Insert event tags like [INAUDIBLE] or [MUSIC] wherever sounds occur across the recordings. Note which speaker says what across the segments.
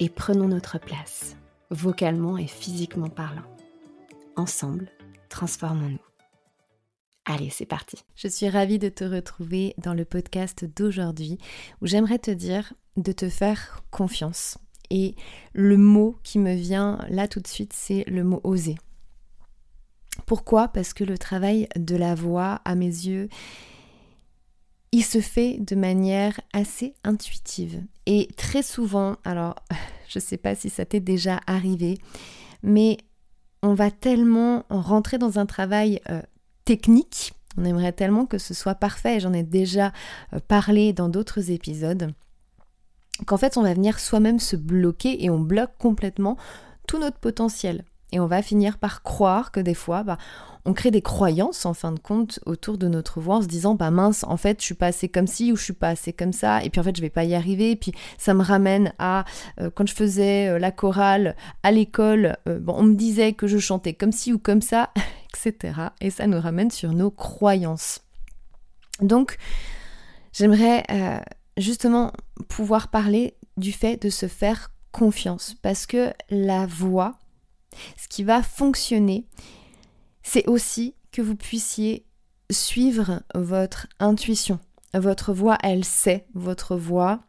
Speaker 1: et prenons notre place, vocalement et physiquement parlant. Ensemble, transformons-nous. Allez, c'est parti. Je suis ravie de te retrouver dans le podcast d'aujourd'hui où j'aimerais te dire de te faire confiance. Et le mot qui me vient là tout de suite, c'est le mot oser. Pourquoi? Parce que le travail de la voix, à mes yeux, il se fait de manière assez intuitive. Et très souvent, alors [LAUGHS] je ne sais pas si ça t'est déjà arrivé, mais on va tellement rentrer dans un travail euh, technique, on aimerait tellement que ce soit parfait, j'en ai déjà euh, parlé dans d'autres épisodes, qu'en fait on va venir soi-même se bloquer et on bloque complètement tout notre potentiel. Et on va finir par croire que des fois, bah, on crée des croyances en fin de compte autour de notre voix en se disant bah mince en fait je suis pas assez comme ci ou je suis pas assez comme ça. Et puis en fait je vais pas y arriver. Et puis ça me ramène à euh, quand je faisais euh, la chorale à l'école euh, on me disait que je chantais comme ci ou comme ça [LAUGHS] etc et ça nous ramène sur nos croyances. Donc j'aimerais justement pouvoir parler du fait de se faire confiance. Parce que la voix ce qui va fonctionner c'est aussi que vous puissiez suivre votre intuition. Votre voix, elle sait, votre voix,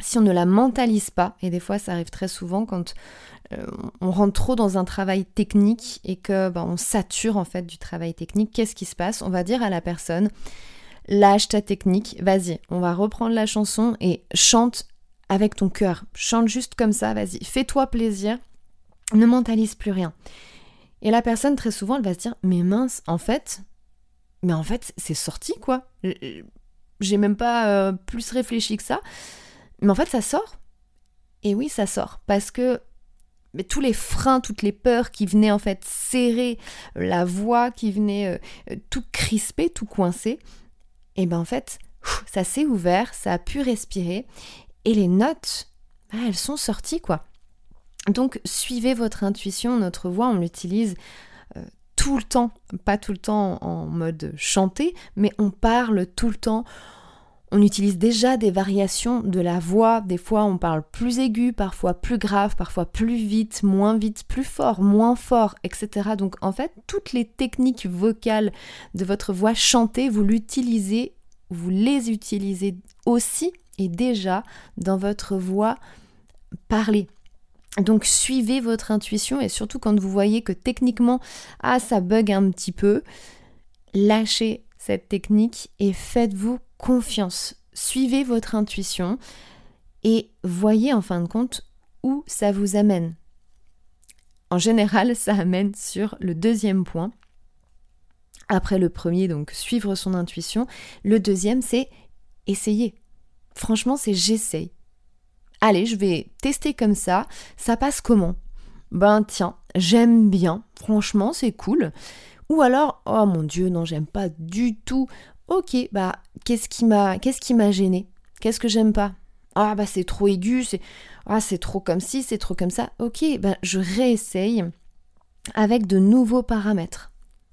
Speaker 1: si on ne la mentalise pas, et des fois ça arrive très souvent quand euh, on rentre trop dans un travail technique et que ben, on sature en fait du travail technique, qu'est-ce qui se passe? On va dire à la personne, lâche ta technique, vas-y, on va reprendre la chanson et chante avec ton cœur, chante juste comme ça, vas-y, fais-toi plaisir, ne mentalise plus rien. Et la personne, très souvent, elle va se dire Mais mince, en fait, mais en fait, c'est sorti quoi. J'ai même pas euh, plus réfléchi que ça. Mais en fait, ça sort. Et oui, ça sort. Parce que mais tous les freins, toutes les peurs qui venaient en fait serrer la voix, qui venaient euh, tout crisper, tout coincer, et ben en fait, ça s'est ouvert, ça a pu respirer. Et les notes, bah, elles sont sorties quoi. Donc suivez votre intuition, notre voix, on l'utilise euh, tout le temps, pas tout le temps en mode chanté, mais on parle tout le temps. On utilise déjà des variations de la voix, des fois on parle plus aigu, parfois plus grave, parfois plus vite, moins vite, plus fort, moins fort, etc. Donc en fait, toutes les techniques vocales de votre voix chantée, vous l'utilisez, vous les utilisez aussi et déjà dans votre voix parlée. Donc suivez votre intuition et surtout quand vous voyez que techniquement, ah ça bug un petit peu, lâchez cette technique et faites-vous confiance. Suivez votre intuition et voyez en fin de compte où ça vous amène. En général, ça amène sur le deuxième point. Après le premier, donc suivre son intuition. Le deuxième, c'est essayer. Franchement, c'est j'essaye allez, je vais tester comme ça, ça passe comment? Ben tiens, j'aime bien, franchement, c'est cool. Ou alors, oh mon dieu, non, j'aime pas du tout. Ok, bah qu'est-ce qui m'a qu'est-ce qui m'a gêné? Qu'est-ce que j'aime pas? Ah bah c'est trop aigu, c'est ah c'est trop comme ci, c'est trop comme ça. Ok, bah je réessaye avec de nouveaux paramètres.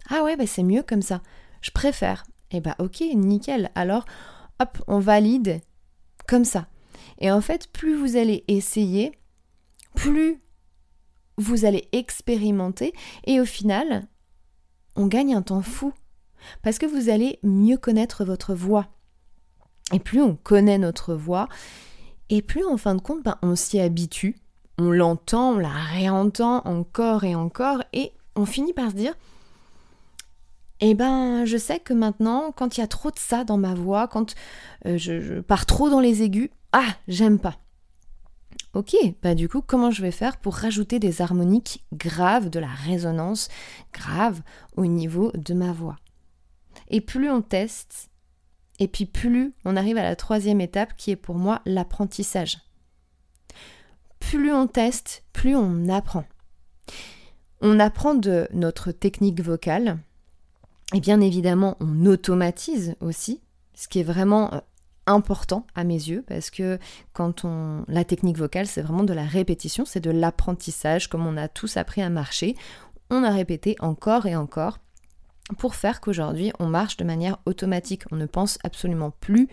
Speaker 1: Ah ouais, bah c'est mieux comme ça. Je préfère. Eh bah ok, nickel. Alors, hop, on valide comme ça. Et en fait, plus vous allez essayer, plus vous allez expérimenter et au final, on gagne un temps fou parce que vous allez mieux connaître votre voix. Et plus on connaît notre voix, et plus en fin de compte, ben, on s'y habitue, on l'entend, on la réentend encore et encore, et on finit par se dire, eh ben, je sais que maintenant, quand il y a trop de ça dans ma voix, quand euh, je, pars trop dans les aigus, ah, j'aime pas. Ok, bah du coup, comment je vais faire pour rajouter des harmoniques graves, de la résonance grave au niveau de ma voix? Et plus on teste, et puis plus on arrive à la troisième étape qui est pour moi l'apprentissage. Plus on teste, plus on apprend. On apprend de notre technique vocale, et bien évidemment, on automatise aussi, ce qui est vraiment euh, important à mes yeux parce que quand on la technique vocale c'est vraiment de la répétition, c'est de l'apprentissage comme on a tous appris à marcher, on a répété encore et encore pour faire qu'aujourd'hui on marche de manière automatique, on ne pense absolument plus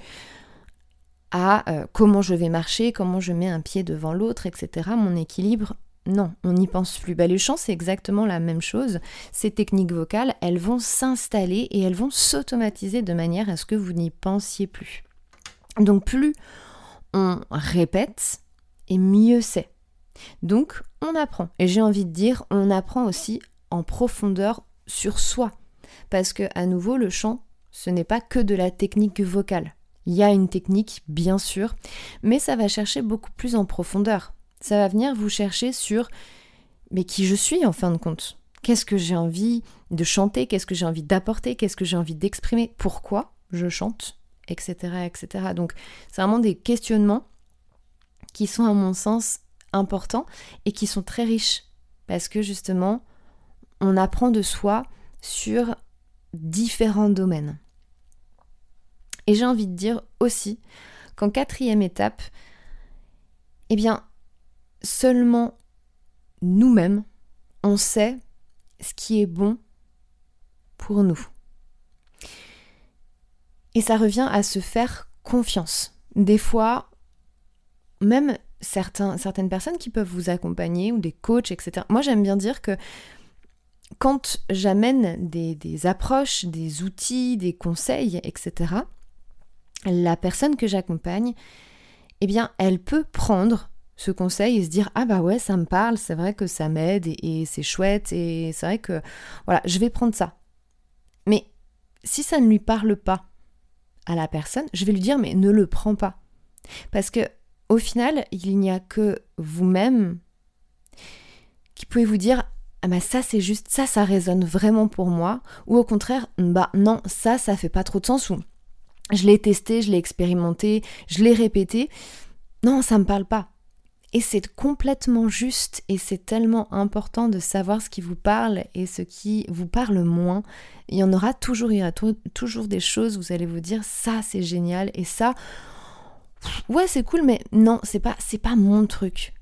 Speaker 1: à euh, comment je vais marcher, comment je mets un pied devant l'autre, etc. Mon équilibre non, on n'y pense plus. Bah, le chant, c'est exactement la même chose. Ces techniques vocales, elles vont s'installer et elles vont s'automatiser de manière à ce que vous n'y pensiez plus. Donc plus on répète, et mieux c'est. Donc on apprend. Et j'ai envie de dire, on apprend aussi en profondeur sur soi. Parce que à nouveau, le chant, ce n'est pas que de la technique vocale. Il y a une technique, bien sûr, mais ça va chercher beaucoup plus en profondeur ça va venir vous chercher sur mais qui je suis en fin de compte? Qu'est-ce que j'ai envie de chanter? Qu'est-ce que j'ai envie d'apporter? Qu'est-ce que j'ai envie d'exprimer? Pourquoi je chante? Etc. etc. Donc c'est vraiment des questionnements qui sont à mon sens importants et qui sont très riches parce que justement on apprend de soi sur différents domaines. Et j'ai envie de dire aussi qu'en quatrième étape, eh bien, seulement nous-mêmes, on sait ce qui est bon pour nous. Et ça revient à se faire confiance. Des fois, même certaines personnes qui peuvent vous accompagner ou des coachs, etc. Moi, j'aime bien dire que quand j'amène des, des, approches, des outils, des conseils, etc., la personne que j'accompagne, eh bien, elle peut prendre ce conseil et se dire ah bah ouais ça me parle, c'est vrai que ça m'aide et, c'est chouette et c'est vrai que voilà je vais prendre ça. Mais si ça ne lui parle pas à la personne, je vais lui dire mais ne le prends pas parce que au final il n'y a que vous-même qui pouvez vous dire ah bah ça c'est juste ça ça résonne vraiment pour moi ou au contraire bah non ça ça fait pas trop de sens ou je l'ai testé, je l'ai expérimenté, je l'ai répété. Non, ça me parle pas. Et c'est complètement juste et c'est tellement important de savoir ce qui vous parle et ce qui vous parle moins. Il y en aura toujours, il y aura toujours des choses vous allez vous dire ça c'est génial et ça ouais c'est cool mais non c'est pas pas mon truc.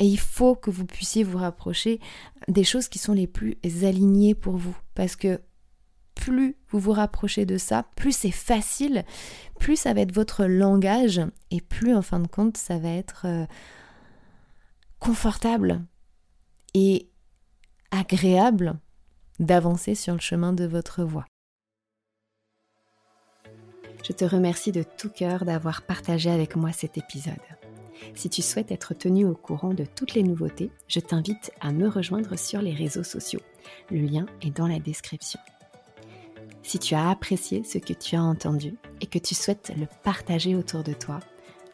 Speaker 1: Et il faut que vous puissiez vous rapprocher des choses qui sont les plus alignées pour vous parce que plus vous vous rapprochez de ça, plus c'est facile, plus ça va être votre langage et plus en fin de compte ça va être euh, confortable et agréable d'avancer sur le chemin de votre voie. Je te remercie de tout cœur d'avoir partagé avec moi cet épisode. Si tu souhaites être tenu au courant de toutes les nouveautés, je t'invite à me rejoindre sur les réseaux sociaux. Le lien est dans la description. Si tu as apprécié ce que tu as entendu et que tu souhaites le partager autour de toi,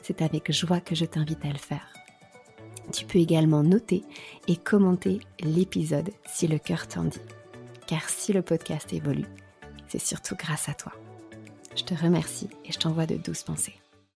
Speaker 1: c'est avec joie que je t'invite à le faire. Tu peux également noter et commenter l'épisode si le cœur t'en dit. Car si le podcast évolue, c'est surtout grâce à toi. Je te remercie et je t'envoie de douces pensées.